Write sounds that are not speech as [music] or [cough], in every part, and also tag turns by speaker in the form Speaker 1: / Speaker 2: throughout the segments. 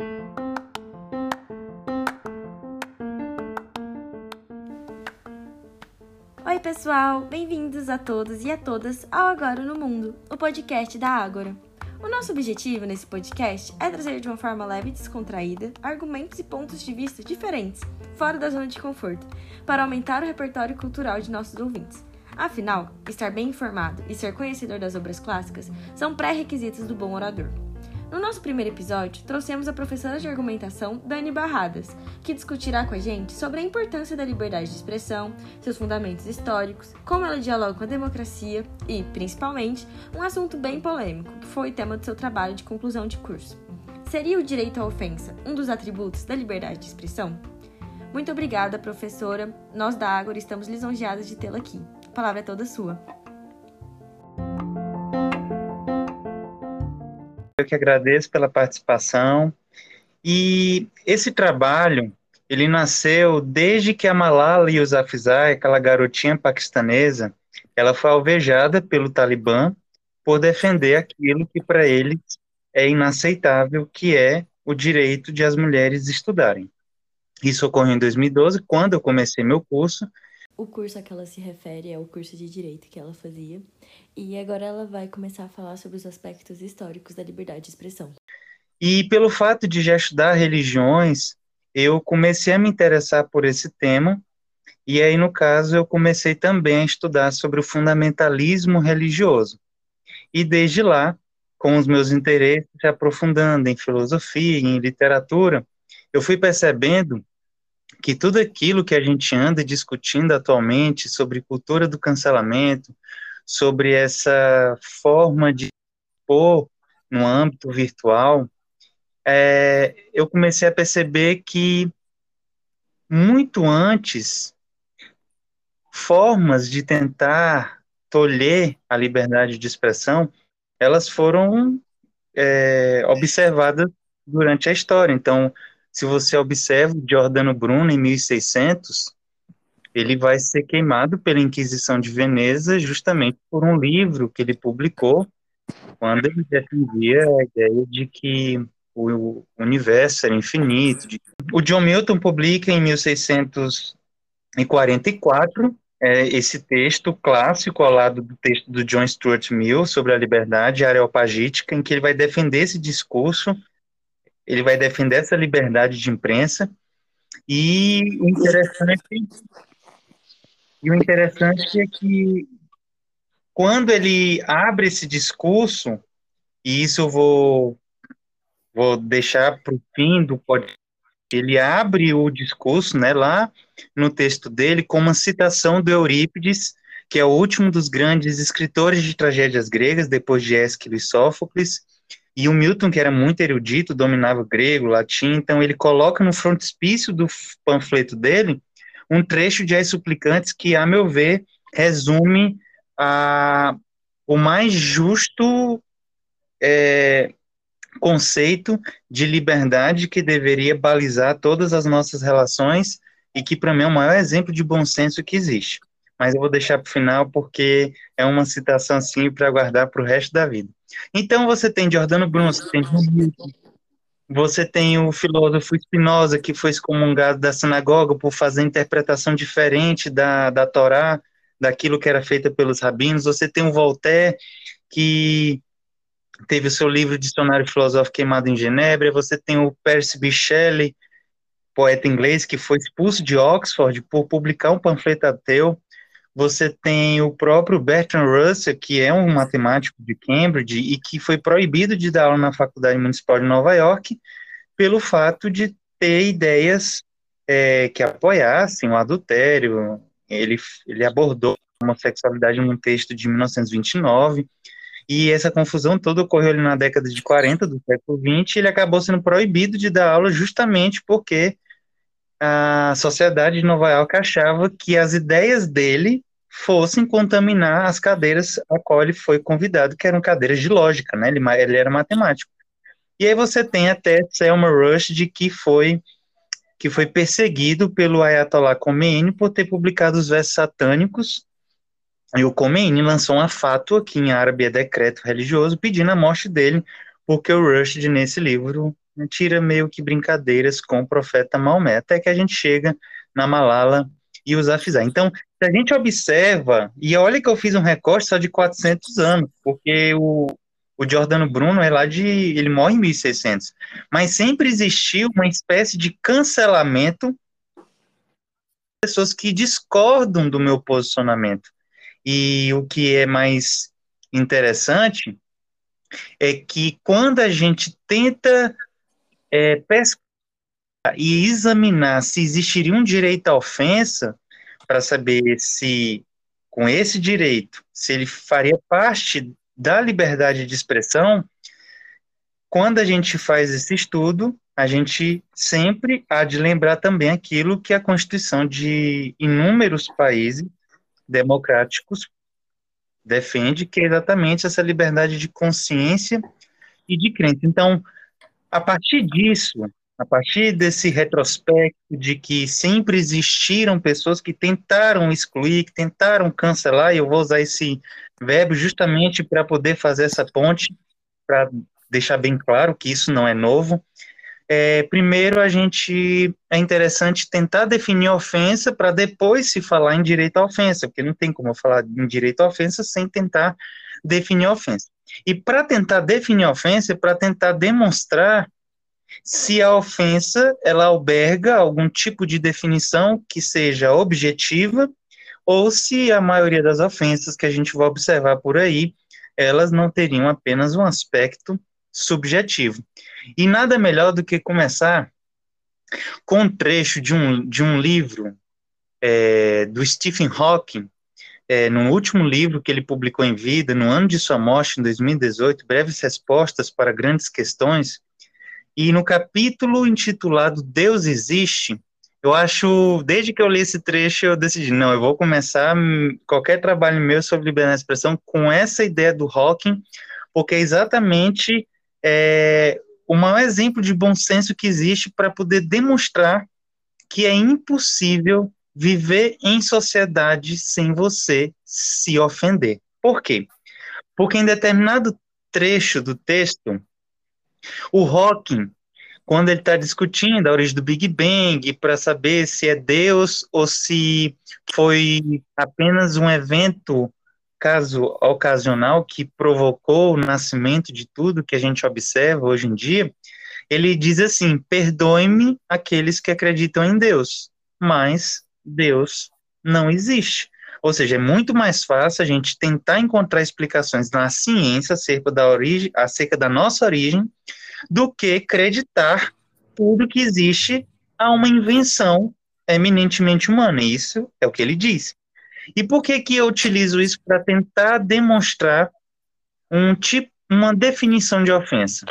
Speaker 1: Oi, pessoal! Bem-vindos a todos e a todas ao Agora no Mundo, o podcast da Ágora. O nosso objetivo nesse podcast é trazer de uma forma leve e descontraída argumentos e pontos de vista diferentes, fora da zona de conforto, para aumentar o repertório cultural de nossos ouvintes. Afinal, estar bem informado e ser conhecedor das obras clássicas são pré-requisitos do bom orador. No nosso primeiro episódio, trouxemos a professora de argumentação Dani Barradas, que discutirá com a gente sobre a importância da liberdade de expressão, seus fundamentos históricos, como ela dialoga com a democracia e, principalmente, um assunto bem polêmico, que foi tema do seu trabalho de conclusão de curso. Seria o direito à ofensa um dos atributos da liberdade de expressão? Muito obrigada, professora. Nós da Ágora estamos lisonjeadas de tê-la aqui. A palavra é toda sua.
Speaker 2: Eu que agradeço pela participação. E esse trabalho, ele nasceu desde que a Malala Yousafzai, aquela garotinha paquistanesa, ela foi alvejada pelo Talibã por defender aquilo que para eles é inaceitável, que é o direito de as mulheres estudarem. Isso ocorreu em 2012, quando eu comecei meu curso,
Speaker 1: o curso a que ela se refere é o curso de direito que ela fazia, e agora ela vai começar a falar sobre os aspectos históricos da liberdade de expressão.
Speaker 2: E pelo fato de já estudar religiões, eu comecei a me interessar por esse tema, e aí, no caso, eu comecei também a estudar sobre o fundamentalismo religioso. E desde lá, com os meus interesses se aprofundando em filosofia, em literatura, eu fui percebendo que tudo aquilo que a gente anda discutindo atualmente sobre cultura do cancelamento, sobre essa forma de expor no âmbito virtual, é, eu comecei a perceber que muito antes formas de tentar tolher a liberdade de expressão, elas foram é, observadas durante a história. Então, se você observa Giordano Bruno em 1600, ele vai ser queimado pela Inquisição de Veneza justamente por um livro que ele publicou quando ele defendia a ideia de que o universo era infinito. O John Milton publica em 1644 é, esse texto clássico ao lado do texto do John Stuart Mill sobre a liberdade areopagítica, em que ele vai defender esse discurso ele vai defender essa liberdade de imprensa. E o interessante e o interessante é que quando ele abre esse discurso e isso eu vou vou deixar para o fim do podcast ele abre o discurso, né, lá no texto dele com uma citação do Eurípides, que é o último dos grandes escritores de tragédias gregas, depois de Ésquilo e Sófocles, e o Milton, que era muito erudito, dominava grego, latim, então ele coloca no frontispício do panfleto dele um trecho de As Suplicantes que, a meu ver, resume a, o mais justo é, conceito de liberdade que deveria balizar todas as nossas relações e que, para mim, é o maior exemplo de bom senso que existe. Mas eu vou deixar para o final porque é uma citação assim para guardar para o resto da vida. Então você tem Giordano Bruno, você tem você tem o filósofo Spinoza, que foi excomungado da sinagoga por fazer interpretação diferente da, da Torá, daquilo que era feito pelos rabinos. Você tem o Voltaire, que teve o seu livro Dicionário Filosófico queimado em Genebra. Você tem o Percy B. Shelley, poeta inglês, que foi expulso de Oxford por publicar um panfleto ateu. Você tem o próprio Bertrand Russell, que é um matemático de Cambridge e que foi proibido de dar aula na Faculdade Municipal de Nova York pelo fato de ter ideias é, que apoiassem o adultério. Ele, ele abordou a homossexualidade num texto de 1929, e essa confusão toda ocorreu ali na década de 40 do século 20, e ele acabou sendo proibido de dar aula justamente porque a sociedade de Nova York achava que as ideias dele fossem contaminar as cadeiras a qual ele foi convidado, que eram cadeiras de lógica, né? Ele, ele era matemático. E aí você tem até Selma Rushdie, que foi que foi perseguido pelo Ayatollah Khomeini por ter publicado os versos satânicos, e o Khomeini lançou uma fátua, que em árabe é decreto religioso, pedindo a morte dele, porque o Rushdie, nesse livro, né, tira meio que brincadeiras com o profeta Maomé, até que a gente chega na Malala e os Afizar. Então, se a gente observa, e olha que eu fiz um recorte só de 400 anos, porque o, o Giordano Bruno é lá de. ele morre em 1600. Mas sempre existiu uma espécie de cancelamento pessoas que discordam do meu posicionamento. E o que é mais interessante é que quando a gente tenta é, pesquisar e examinar se existiria um direito à ofensa, para saber se, com esse direito, se ele faria parte da liberdade de expressão, quando a gente faz esse estudo, a gente sempre há de lembrar também aquilo que a Constituição de inúmeros países democráticos defende, que é exatamente essa liberdade de consciência e de crença. Então, a partir disso, a partir desse retrospecto de que sempre existiram pessoas que tentaram excluir, que tentaram cancelar, e eu vou usar esse verbo justamente para poder fazer essa ponte, para deixar bem claro que isso não é novo. É, primeiro, a gente é interessante tentar definir ofensa para depois se falar em direito à ofensa, porque não tem como eu falar em direito à ofensa sem tentar definir ofensa. E para tentar definir ofensa, para tentar demonstrar se a ofensa ela alberga algum tipo de definição que seja objetiva ou se a maioria das ofensas que a gente vai observar por aí, elas não teriam apenas um aspecto subjetivo. E nada melhor do que começar com um trecho de um, de um livro é, do Stephen Hawking, é, no último livro que ele publicou em vida, no ano de sua morte, em 2018, Breves Respostas para Grandes Questões, e no capítulo intitulado Deus Existe, eu acho, desde que eu li esse trecho, eu decidi, não, eu vou começar qualquer trabalho meu sobre liberdade de expressão com essa ideia do Hawking, porque é exatamente é, o maior exemplo de bom senso que existe para poder demonstrar que é impossível viver em sociedade sem você se ofender. Por quê? Porque em determinado trecho do texto, o Hawking, quando ele está discutindo a origem do Big Bang, para saber se é Deus ou se foi apenas um evento caso ocasional que provocou o nascimento de tudo que a gente observa hoje em dia, ele diz assim: perdoe-me aqueles que acreditam em Deus, mas Deus não existe. Ou seja, é muito mais fácil a gente tentar encontrar explicações na ciência acerca da origem, acerca da nossa origem, do que acreditar tudo que existe a uma invenção eminentemente humana. Isso é o que ele diz. E por que que eu utilizo isso para tentar demonstrar um tipo, uma definição de ofensa?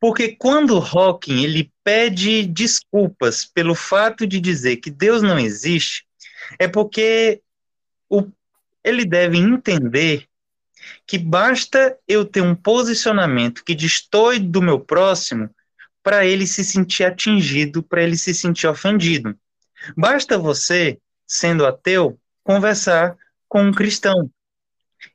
Speaker 2: Porque quando Hawking ele pede desculpas pelo fato de dizer que Deus não existe, é porque o, ele deve entender que basta eu ter um posicionamento que destoie do meu próximo para ele se sentir atingido, para ele se sentir ofendido. Basta você, sendo ateu, conversar com um cristão.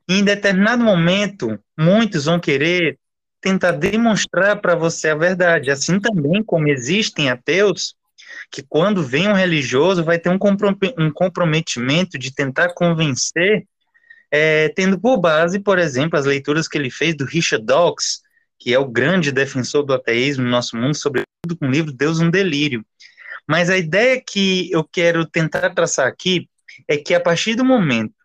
Speaker 2: E em determinado momento, muitos vão querer tentar demonstrar para você a verdade. Assim também como existem ateus que quando vem um religioso vai ter um, comprometimento de tentar convencer é, tendo por base, por exemplo, as leituras que ele fez do Richard Dawkins, que é o grande defensor do ateísmo no nosso mundo, sobretudo com o livro Deus um Delírio. Mas a ideia que eu quero tentar traçar aqui é que a partir do momento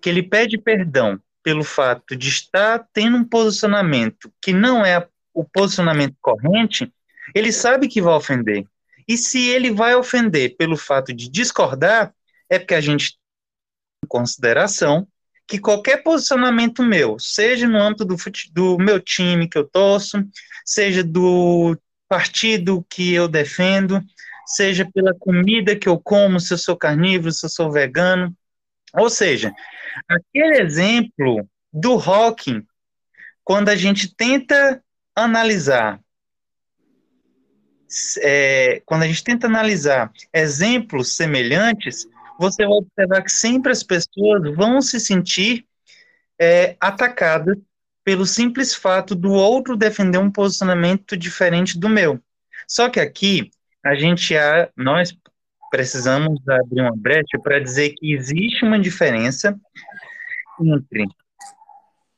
Speaker 2: que ele pede perdão pelo fato de estar tendo um posicionamento que não é o posicionamento corrente, ele sabe que vai ofender. E se ele vai ofender pelo fato de discordar, é porque a gente tem em consideração que qualquer posicionamento meu, seja no âmbito do, do meu time que eu torço, seja do partido que eu defendo, seja pela comida que eu como, se eu sou carnívoro, se eu sou vegano. Ou seja, aquele exemplo do Hawking, quando a gente tenta analisar, é, quando a gente tenta analisar exemplos semelhantes, você vai observar que sempre as pessoas vão se sentir é, atacadas pelo simples fato do outro defender um posicionamento diferente do meu. Só que aqui a gente nós precisamos abrir uma brecha para dizer que existe uma diferença entre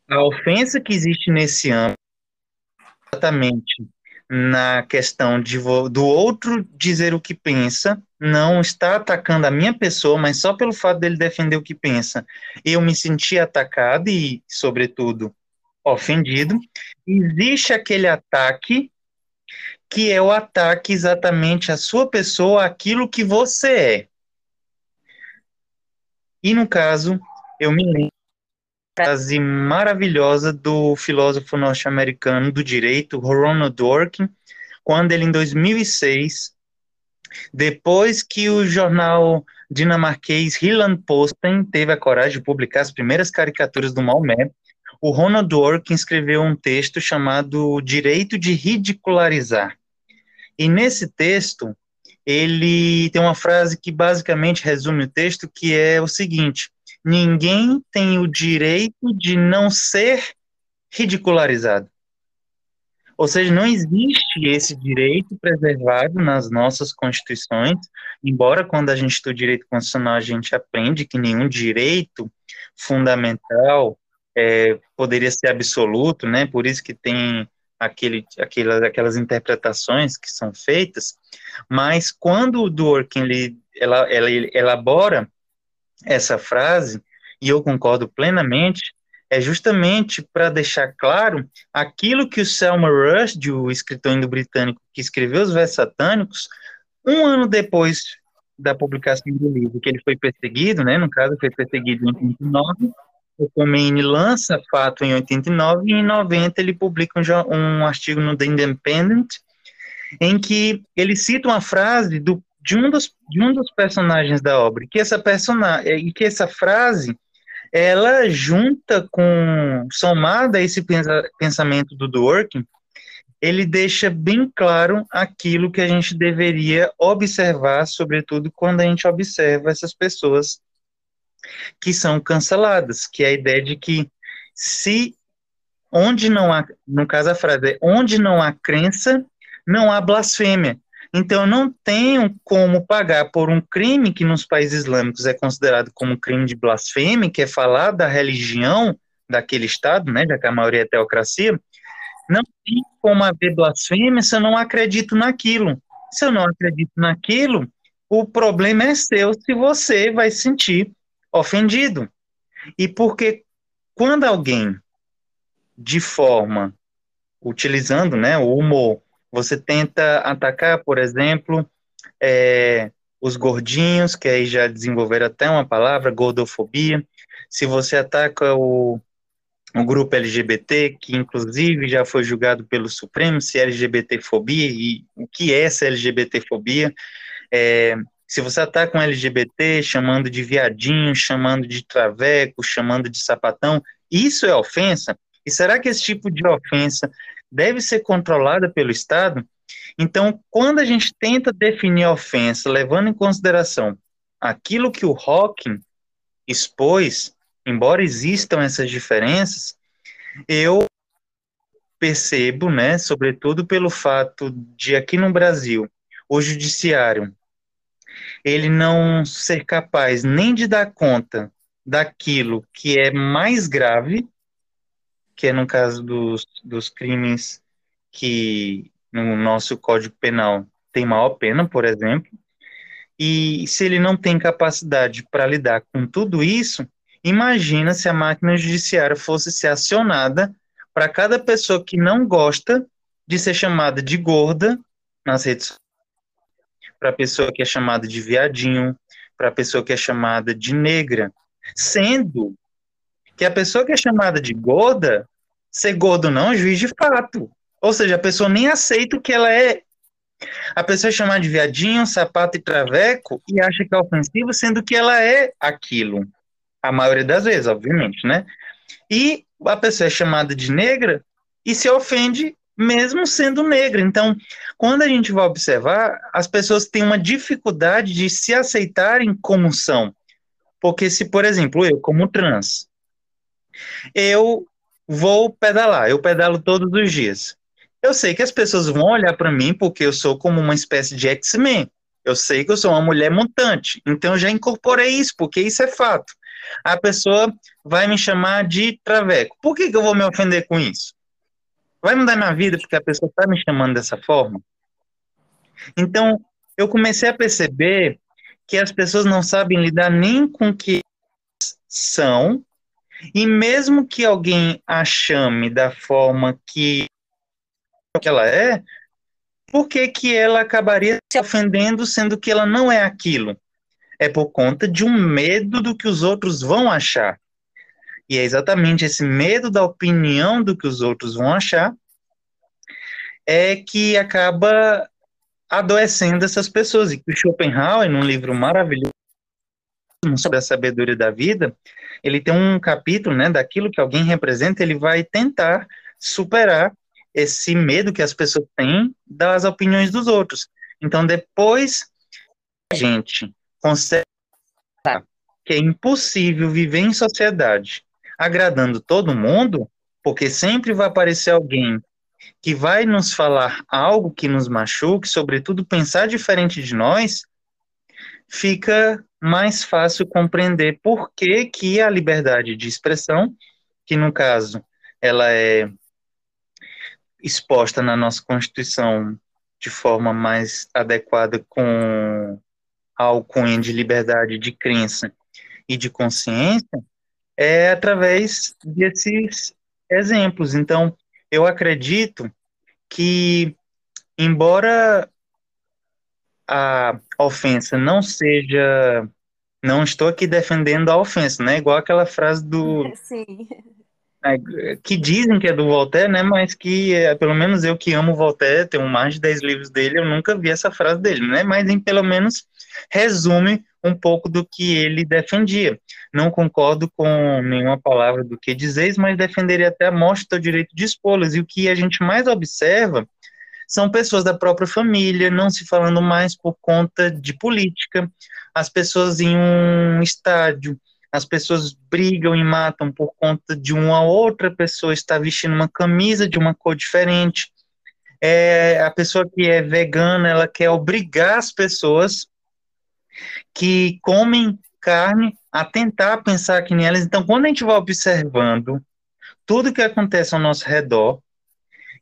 Speaker 2: a ofensa que existe nesse âmbito, exatamente na questão de, do outro dizer o que pensa, não está atacando a minha pessoa, mas só pelo fato dele defender o que pensa, eu me senti atacado e, sobretudo, ofendido. Existe aquele ataque que é o ataque exatamente à sua pessoa, aquilo que você é. E no caso, eu me lembro frase maravilhosa do filósofo norte-americano do direito, Ronald Dworkin, quando ele, em 2006, depois que o jornal dinamarquês Hilland Posten teve a coragem de publicar as primeiras caricaturas do Maomé, o Ronald Dworkin escreveu um texto chamado Direito de Ridicularizar. E nesse texto, ele tem uma frase que basicamente resume o texto, que é o seguinte: ninguém tem o direito de não ser ridicularizado. Ou seja, não existe esse direito preservado nas nossas constituições, embora quando a gente estuda direito constitucional a gente aprende que nenhum direito fundamental é, poderia ser absoluto, né? Por isso que tem aquele, aquelas, aquelas interpretações que são feitas, mas quando o Dworkin ele, ela, ela, elabora essa frase, e eu concordo plenamente, é justamente para deixar claro aquilo que o Selma Rushdie, o escritor indo-britânico que escreveu os versos satânicos, um ano depois da publicação do livro, que ele foi perseguido, né, no caso foi perseguido em 89, o Khomeini lança fato em 89 e em 90 ele publica um, um artigo no The Independent em que ele cita uma frase do de um dos, de um dos personagens da obra, que essa personagem, é, e que essa frase, ela junta com, somada a esse pensamento do Dworkin, ele deixa bem claro aquilo que a gente deveria observar, sobretudo quando a gente observa essas pessoas que são canceladas, que é a ideia de que se onde não há, no caso a frase é, onde não há crença, não há blasfêmia. Então, não tenho como pagar por um crime que nos países islâmicos é considerado como crime de blasfêmia, que é falar da religião daquele Estado, né, já que a maioria é teocracia, não tem como haver blasfêmia se eu não acredito naquilo. Se eu não acredito naquilo, o problema é seu se você vai se sentir ofendido. E porque quando alguém, de forma, utilizando né, o humor, você tenta atacar, por exemplo, é, os gordinhos, que aí já desenvolveram até uma palavra, gordofobia. Se você ataca o, o grupo LGBT, que inclusive já foi julgado pelo Supremo, se é LGBTfobia e o que é essa LGBTfobia. É, se você ataca um LGBT chamando de viadinho, chamando de traveco, chamando de sapatão, isso é ofensa? E será que esse tipo de ofensa deve ser controlada pelo Estado. Então, quando a gente tenta definir a ofensa, levando em consideração aquilo que o Hawking expôs, embora existam essas diferenças, eu percebo, né, sobretudo pelo fato de aqui no Brasil, o judiciário ele não ser capaz nem de dar conta daquilo que é mais grave que é no caso dos, dos crimes que no nosso Código Penal tem maior pena, por exemplo, e se ele não tem capacidade para lidar com tudo isso, imagina se a máquina judiciária fosse ser acionada para cada pessoa que não gosta de ser chamada de gorda nas redes para a pessoa que é chamada de viadinho, para a pessoa que é chamada de negra, sendo que a pessoa que é chamada de gorda ser gordo não é juiz de fato. Ou seja, a pessoa nem aceita o que ela é. A pessoa é chamada de viadinho, sapato e traveco e acha que é ofensivo, sendo que ela é aquilo. A maioria das vezes, obviamente, né? E a pessoa é chamada de negra e se ofende mesmo sendo negra. Então, quando a gente vai observar, as pessoas têm uma dificuldade de se aceitarem como são. Porque se, por exemplo, eu como trans, eu vou pedalar. Eu pedalo todos os dias. Eu sei que as pessoas vão olhar para mim porque eu sou como uma espécie de X-Men. Eu sei que eu sou uma mulher mutante. Então eu já incorporei isso, porque isso é fato. A pessoa vai me chamar de traveco. Por que, que eu vou me ofender com isso? Vai mudar minha vida porque a pessoa está me chamando dessa forma? Então, eu comecei a perceber que as pessoas não sabem lidar nem com o que são, e mesmo que alguém a chame da forma que ela é, por que, que ela acabaria se ofendendo sendo que ela não é aquilo? É por conta de um medo do que os outros vão achar. E é exatamente esse medo da opinião do que os outros vão achar é que acaba adoecendo essas pessoas. E que o Schopenhauer, num livro maravilhoso sobre a sabedoria da vida, ele tem um capítulo, né, daquilo que alguém representa, ele vai tentar superar esse medo que as pessoas têm das opiniões dos outros. Então, depois a gente consegue que é impossível viver em sociedade agradando todo mundo, porque sempre vai aparecer alguém que vai nos falar algo que nos machuque, sobretudo pensar diferente de nós, fica mais fácil compreender por que, que a liberdade de expressão, que no caso ela é exposta na nossa Constituição de forma mais adequada com a alcunha de liberdade de crença e de consciência, é através desses exemplos. Então, eu acredito que, embora a ofensa não seja. Não estou aqui defendendo a ofensa, né? Igual aquela frase do. [laughs]
Speaker 1: Sim.
Speaker 2: É, que dizem que é do Voltaire, né? Mas que, é, pelo menos eu que amo Voltaire, tenho mais de 10 livros dele, eu nunca vi essa frase dele, né? Mas, em, pelo menos, resume um pouco do que ele defendia. Não concordo com nenhuma palavra do que dizeis, mas defenderia até a morte do direito de expô-las. E o que a gente mais observa são pessoas da própria família, não se falando mais por conta de política, as pessoas em um estádio, as pessoas brigam e matam por conta de uma outra pessoa estar vestindo uma camisa de uma cor diferente. É, a pessoa que é vegana, ela quer obrigar as pessoas que comem carne a tentar pensar que nem elas. Então, quando a gente vai observando tudo que acontece ao nosso redor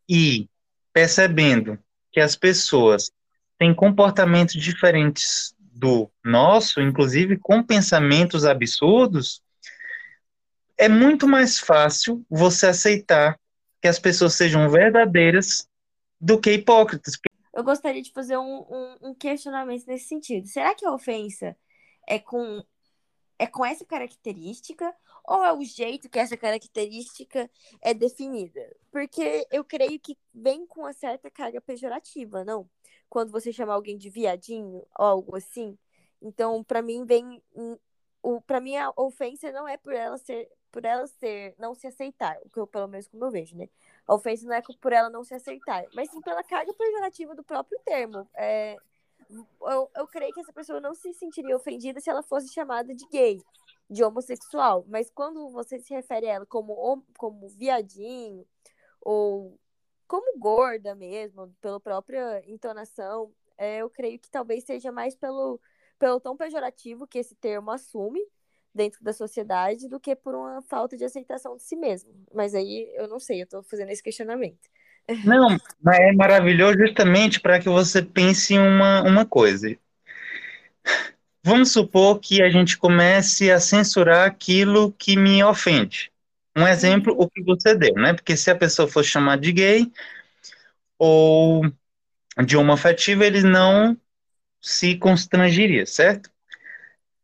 Speaker 2: e percebendo que as pessoas têm comportamentos diferentes do nosso, inclusive com pensamentos absurdos, é muito mais fácil você aceitar que as pessoas sejam verdadeiras do que hipócritas
Speaker 1: eu gostaria de fazer um, um, um, questionamento nesse sentido. Será que a ofensa é com, é com essa característica ou é o jeito que essa característica é definida? Porque eu creio que vem com uma certa carga pejorativa, não? Quando você chama alguém de viadinho ou algo assim. Então, para mim, vem. O, para mim, a ofensa não é por ela ser por ela ser não se aceitar, o que eu pelo menos como eu vejo, né? A ofensa não é por ela não se aceitar, mas sim pela carga pejorativa do próprio termo. É, eu, eu creio que essa pessoa não se sentiria ofendida se ela fosse chamada de gay, de homossexual, mas quando você se refere a ela como, como viadinho, ou como gorda mesmo, pela própria entonação, é, eu creio que talvez seja mais pelo, pelo tom pejorativo que esse termo assume, dentro da sociedade do que por uma falta de aceitação de si mesmo. Mas aí eu não sei, eu estou fazendo esse questionamento. [laughs]
Speaker 2: Não, mas é maravilhoso justamente para que você pense uma, uma coisa. Vamos supor que a gente comece a censurar aquilo que me ofende. Um exemplo, o que você deu, né? Porque se a pessoa for chamar de gay ou de homoafetivo, ele não se constrangiria, certo?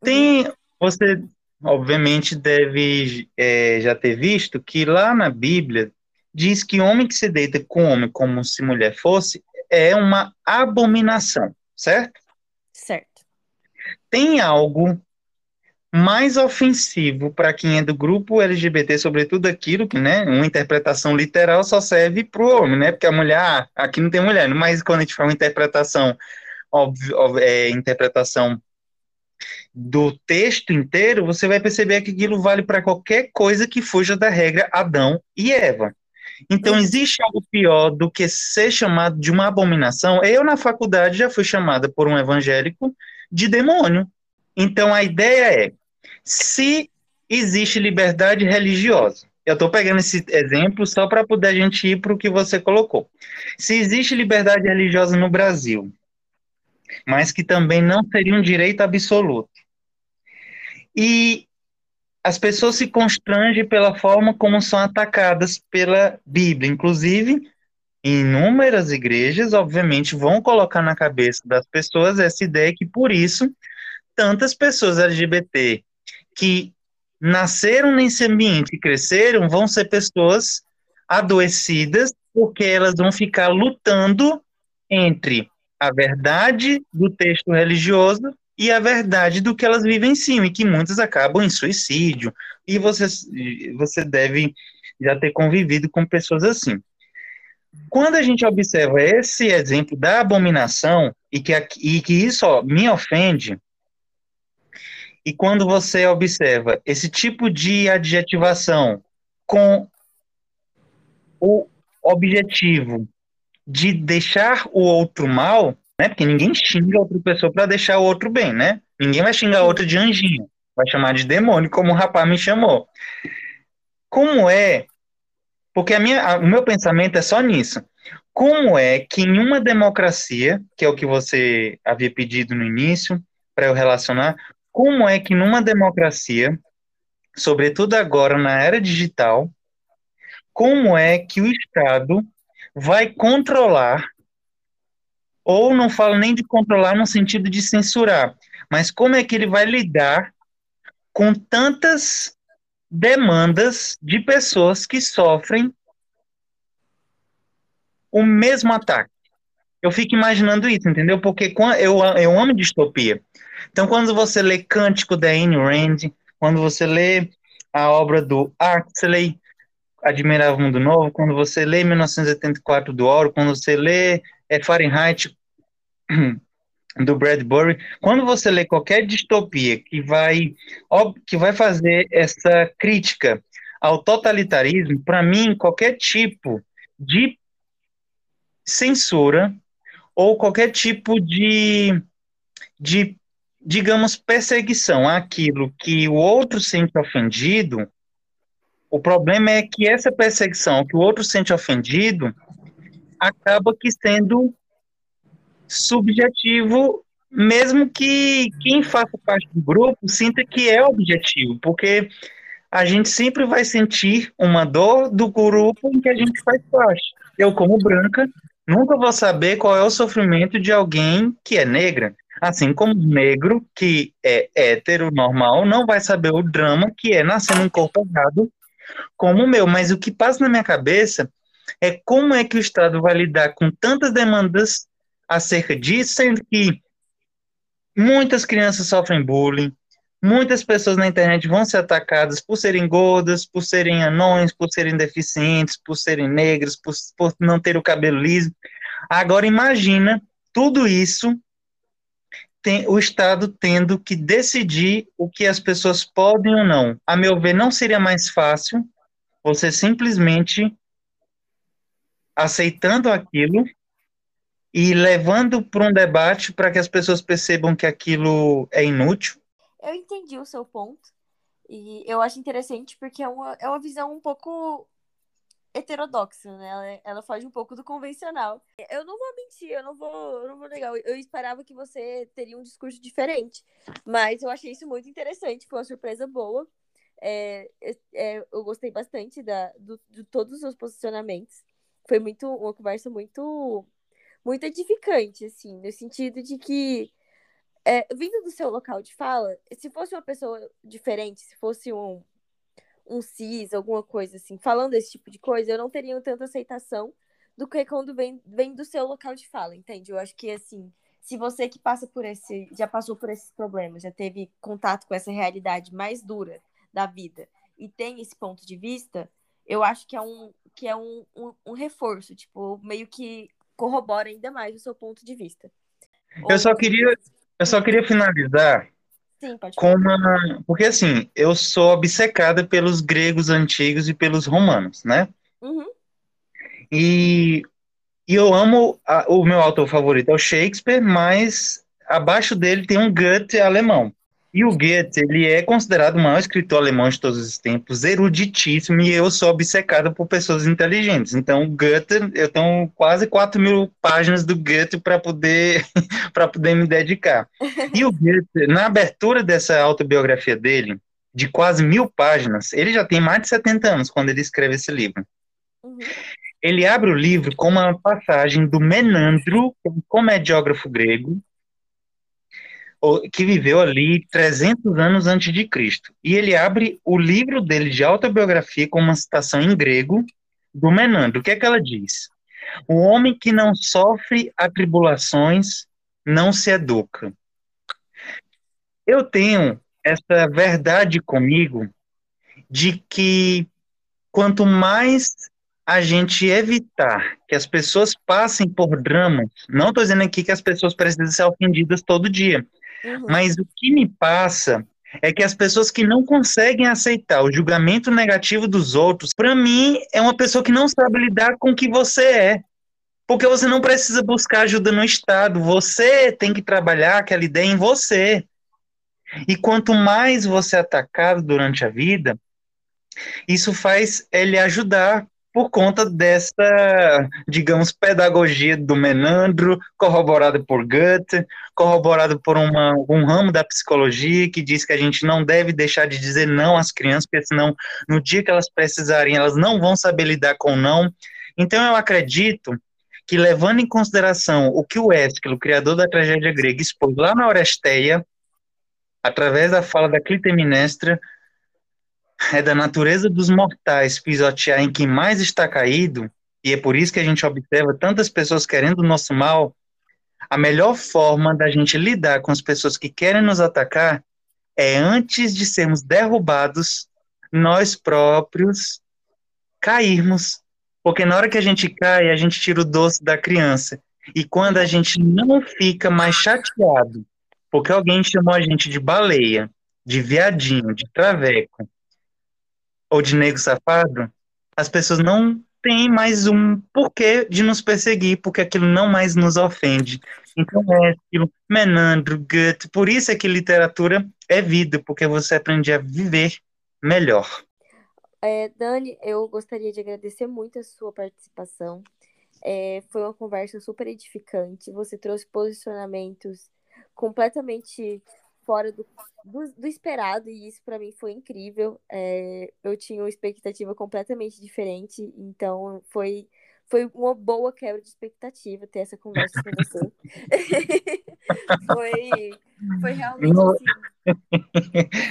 Speaker 2: Tem, você obviamente deve é, já ter visto que lá na Bíblia diz que homem que se deita com homem como se mulher fosse é uma abominação, certo?
Speaker 1: Certo.
Speaker 2: Tem algo mais ofensivo para quem é do grupo LGBT, sobretudo aquilo que, né, uma interpretação literal só serve para o homem, né? Porque a mulher, ah, aqui não tem mulher, mas quando a gente fala interpretação, óbvio, é, interpretação do texto inteiro, você vai perceber que aquilo vale para qualquer coisa que fuja da regra Adão e Eva. Então, uhum. existe algo pior do que ser chamado de uma abominação? Eu, na faculdade, já fui chamada por um evangélico de demônio. Então, a ideia é: se existe liberdade religiosa, eu estou pegando esse exemplo só para poder a gente ir para o que você colocou. Se existe liberdade religiosa no Brasil, mas que também não seria um direito absoluto, e as pessoas se constrangem pela forma como são atacadas pela Bíblia. Inclusive, inúmeras igrejas, obviamente, vão colocar na cabeça das pessoas essa ideia que, por isso, tantas pessoas LGBT que nasceram nesse ambiente e cresceram vão ser pessoas adoecidas, porque elas vão ficar lutando entre a verdade do texto religioso e a verdade do que elas vivenciam, e que muitas acabam em suicídio, e você, você deve já ter convivido com pessoas assim. Quando a gente observa esse exemplo da abominação, e que, e que isso ó, me ofende, e quando você observa esse tipo de adjetivação com o objetivo de deixar o outro mal, né? Porque ninguém xinga outra pessoa para deixar o outro bem, né? Ninguém vai xingar outro de anjinho, vai chamar de demônio, como o rapaz me chamou. Como é? Porque a minha, a, o meu pensamento é só nisso. Como é que em uma democracia, que é o que você havia pedido no início, para eu relacionar, como é que numa democracia, sobretudo agora na era digital, como é que o Estado vai controlar ou não falo nem de controlar no sentido de censurar, mas como é que ele vai lidar com tantas demandas de pessoas que sofrem o mesmo ataque. Eu fico imaginando isso, entendeu? Porque eu, eu amo distopia. Então, quando você lê Cântico da Ayn Rand, quando você lê a obra do Huxley, Admirável Mundo Novo, quando você lê 1984 do Oro, quando você lê é, Fahrenheit [clears throat] do Bradbury, quando você lê qualquer distopia que vai, que vai fazer essa crítica ao totalitarismo, para mim, qualquer tipo de censura ou qualquer tipo de, de digamos, perseguição àquilo que o outro sente ofendido, o problema é que essa perseguição que o outro sente ofendido acaba que sendo subjetivo, mesmo que quem faça parte do grupo sinta que é objetivo, porque a gente sempre vai sentir uma dor do grupo em que a gente faz parte. Eu, como branca, nunca vou saber qual é o sofrimento de alguém que é negra. Assim como o negro, que é hétero, normal, não vai saber o drama que é nascer num corpo errado como o meu. Mas o que passa na minha cabeça é como é que o Estado vai lidar com tantas demandas acerca disso, sendo que muitas crianças sofrem bullying, muitas pessoas na internet vão ser atacadas por serem gordas, por serem anões, por serem deficientes, por serem negras, por, por não ter o cabelo liso. Agora imagina tudo isso tem, o Estado tendo que decidir o que as pessoas podem ou não. A meu ver, não seria mais fácil você simplesmente aceitando aquilo e levando para um debate para que as pessoas percebam que aquilo é inútil?
Speaker 1: Eu entendi o seu ponto e eu acho interessante porque é uma, é uma visão um pouco heterodoxa, né? Ela, ela foge um pouco do convencional. Eu não vou mentir, eu não vou, eu não vou negar. Eu esperava que você teria um discurso diferente, mas eu achei isso muito interessante, foi uma surpresa boa. É, é, eu gostei bastante da, do, de todos os seus posicionamentos. Foi muito uma conversa muito muito edificante, assim, no sentido de que, é, vindo do seu local de fala, se fosse uma pessoa diferente, se fosse um, um cis, alguma coisa assim, falando esse tipo de coisa, eu não teria tanta aceitação do que quando vem, vem do seu local de fala, entende? Eu acho que, assim, se você que passa por esse, já passou por esses problemas, já teve contato com essa realidade mais dura da vida e tem esse ponto de vista, eu acho que é um, que é um, um, um reforço, tipo, meio que corrobora ainda mais o seu ponto de vista.
Speaker 2: Eu só queria, eu só queria finalizar
Speaker 1: Sim,
Speaker 2: com uma. Porque assim, eu sou obcecada pelos gregos antigos e pelos romanos, né?
Speaker 1: Uhum.
Speaker 2: E, e eu amo. a- o meu autor favorito é o Shakespeare, mas abaixo dele tem um Goethe alemão. E o Goethe, ele é considerado o maior escritor alemão de todos os tempos, eruditíssimo, e eu sou obcecada por pessoas inteligentes. Então, Goethe, eu tenho quase 4 mil páginas do Goethe para poder, [laughs] para poder me dedicar. E o Goethe, na abertura dessa autobiografia dele, de quase mil páginas, ele já tem mais de 70 anos quando ele escreve esse livro.
Speaker 1: Uhum.
Speaker 2: Ele abre o livro com uma passagem do Menandro, é um comediógrafo grego, o- que viveu ali 300 anos antes de Cristo. E ele abre o livro dele de autobiografia com uma citação em grego do Menandro. O que é que ela diz? O homem que não sofre atribulações não se educa. Eu tenho essa verdade comigo de que quanto mais a gente evitar que as pessoas passem por dramas, não estou dizendo aqui que as pessoas precisam ser ofendidas todo dia,
Speaker 1: Uhum.
Speaker 2: mas o que me passa é que as pessoas que não conseguem aceitar o julgamento negativo dos outros, para mim, é uma pessoa que não sabe lidar com o que você é. Porque você não precisa buscar ajuda no Estado, você tem que trabalhar aquela ideia em você. E quanto mais você é atacado durante a vida, isso faz ele ajudar por conta dessa, digamos, pedagogia do Menandro, corroborada por Goethe, corroborada por uma, um ramo da psicologia que diz que a gente não deve deixar de dizer não às crianças, porque senão no dia que elas precisarem, elas não vão saber lidar com não. Então eu acredito que levando em consideração o que o Ésquilo, o criador da tragédia grega, expôs lá na Oresteia, através da fala da Clitemnestra, é da natureza dos mortais pisotear em quem mais está caído, e é por isso que a gente observa tantas pessoas querendo o nosso mal, a melhor forma da gente lidar com as pessoas que querem nos atacar é antes de sermos derrubados, nós próprios cairmos. Porque na hora que a gente cai, a gente tira o doce da criança. E quando a gente não fica mais chateado, porque alguém chamou a gente de baleia, de viadinho, de traveco, ou de nego safado, as pessoas não têm mais um porquê de nos perseguir, porque aquilo não mais nos ofende. Então é aquilo, Menandro, Goethe, por isso é que literatura é vida, porque você aprende a viver melhor.
Speaker 1: É, Dani, eu gostaria de agradecer muito a sua participação. É, foi uma conversa super edificante. Você trouxe posicionamentos completamente fora do, do, do esperado, e isso para mim foi incrível. É, eu tinha uma expectativa completamente diferente, então foi, foi uma boa quebra de expectativa ter essa conversa com você. [laughs] foi, foi realmente
Speaker 2: Não-
Speaker 1: assim.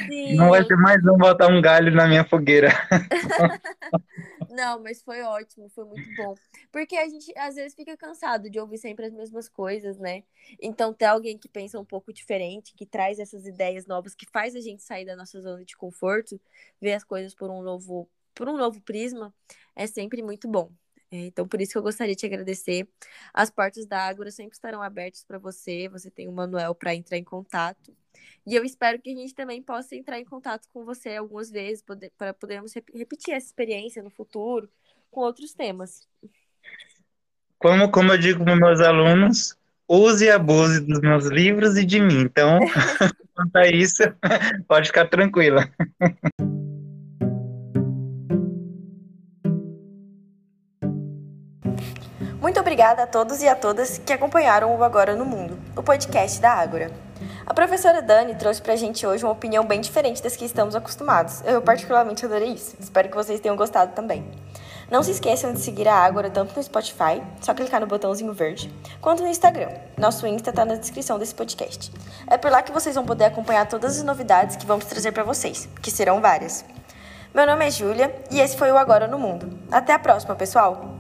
Speaker 1: Sim. [laughs]
Speaker 2: Não vai ser mais um botar um galho na minha fogueira. [laughs]
Speaker 1: Não, mas foi ótimo, foi muito bom. Porque a gente às vezes fica cansado de ouvir sempre as mesmas coisas, né? Então, ter alguém que pensa um pouco diferente, que traz essas ideias novas, que faz a gente sair da nossa zona de conforto, ver as coisas por um novo, por um novo prisma, é sempre muito bom. É, Então, por isso que eu gostaria de te agradecer. As portas da Ágora sempre estarão abertas para você. Você tem o Manuel para entrar em contato. E eu espero que a gente também possa entrar em contato com você algumas vezes para podermos rep- repetir essa experiência no futuro com outros temas.
Speaker 2: Como, como eu digo para meus alunos, use e abuse dos meus livros e de mim. Então, [laughs] quanto a isso, [laughs] pode ficar tranquila. [laughs]
Speaker 1: Muito obrigada a todos e a todas que acompanharam o Agora no Mundo, o podcast da Ágora. A professora Dani trouxe pra gente hoje uma opinião bem diferente das que estamos acostumados. Eu particularmente adorei isso. Espero que vocês tenham gostado também. Não se esqueçam de seguir a Ágora tanto no Spotify, só clicar no botãozinho verde, quanto no Instagram. Nosso Insta tá na descrição desse podcast. É por lá que vocês vão poder acompanhar todas as novidades que vamos trazer pra vocês, que serão várias. Meu nome é Júlia e esse foi o Agora no Mundo. Até a próxima, pessoal!